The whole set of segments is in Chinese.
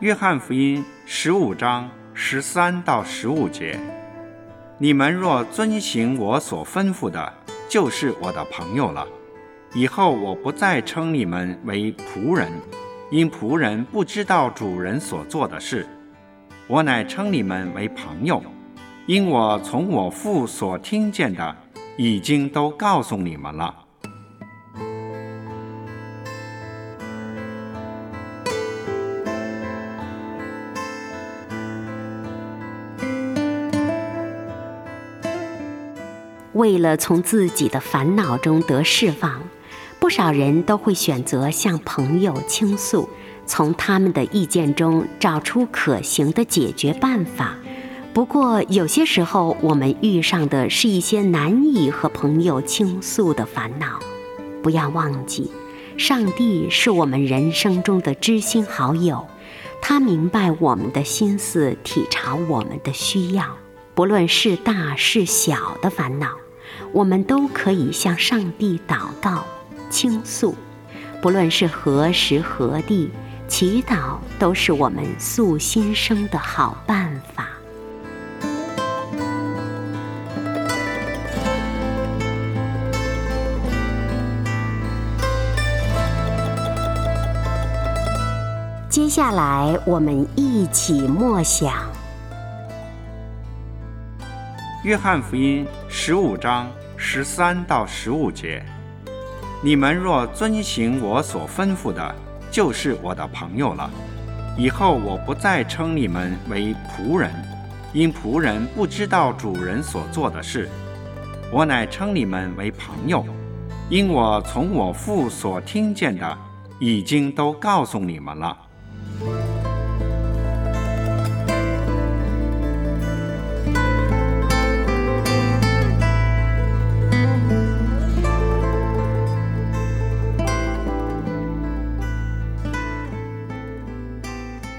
约翰福音十五章十三到十五节：你们若遵行我所吩咐的，就是我的朋友了。以后我不再称你们为仆人，因仆人不知道主人所做的事；我乃称你们为朋友，因我从我父所听见的，已经都告诉你们了。为了从自己的烦恼中得释放，不少人都会选择向朋友倾诉，从他们的意见中找出可行的解决办法。不过，有些时候我们遇上的是一些难以和朋友倾诉的烦恼。不要忘记，上帝是我们人生中的知心好友，他明白我们的心思，体察我们的需要，不论是大是小的烦恼。我们都可以向上帝祷告、倾诉，不论是何时何地，祈祷都是我们诉心声的好办法。接下来，我们一起默想。约翰福音十五章十三到十五节：你们若遵行我所吩咐的，就是我的朋友了。以后我不再称你们为仆人，因仆人不知道主人所做的事；我乃称你们为朋友，因我从我父所听见的，已经都告诉你们了。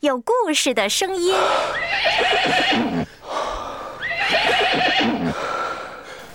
有故事的声音。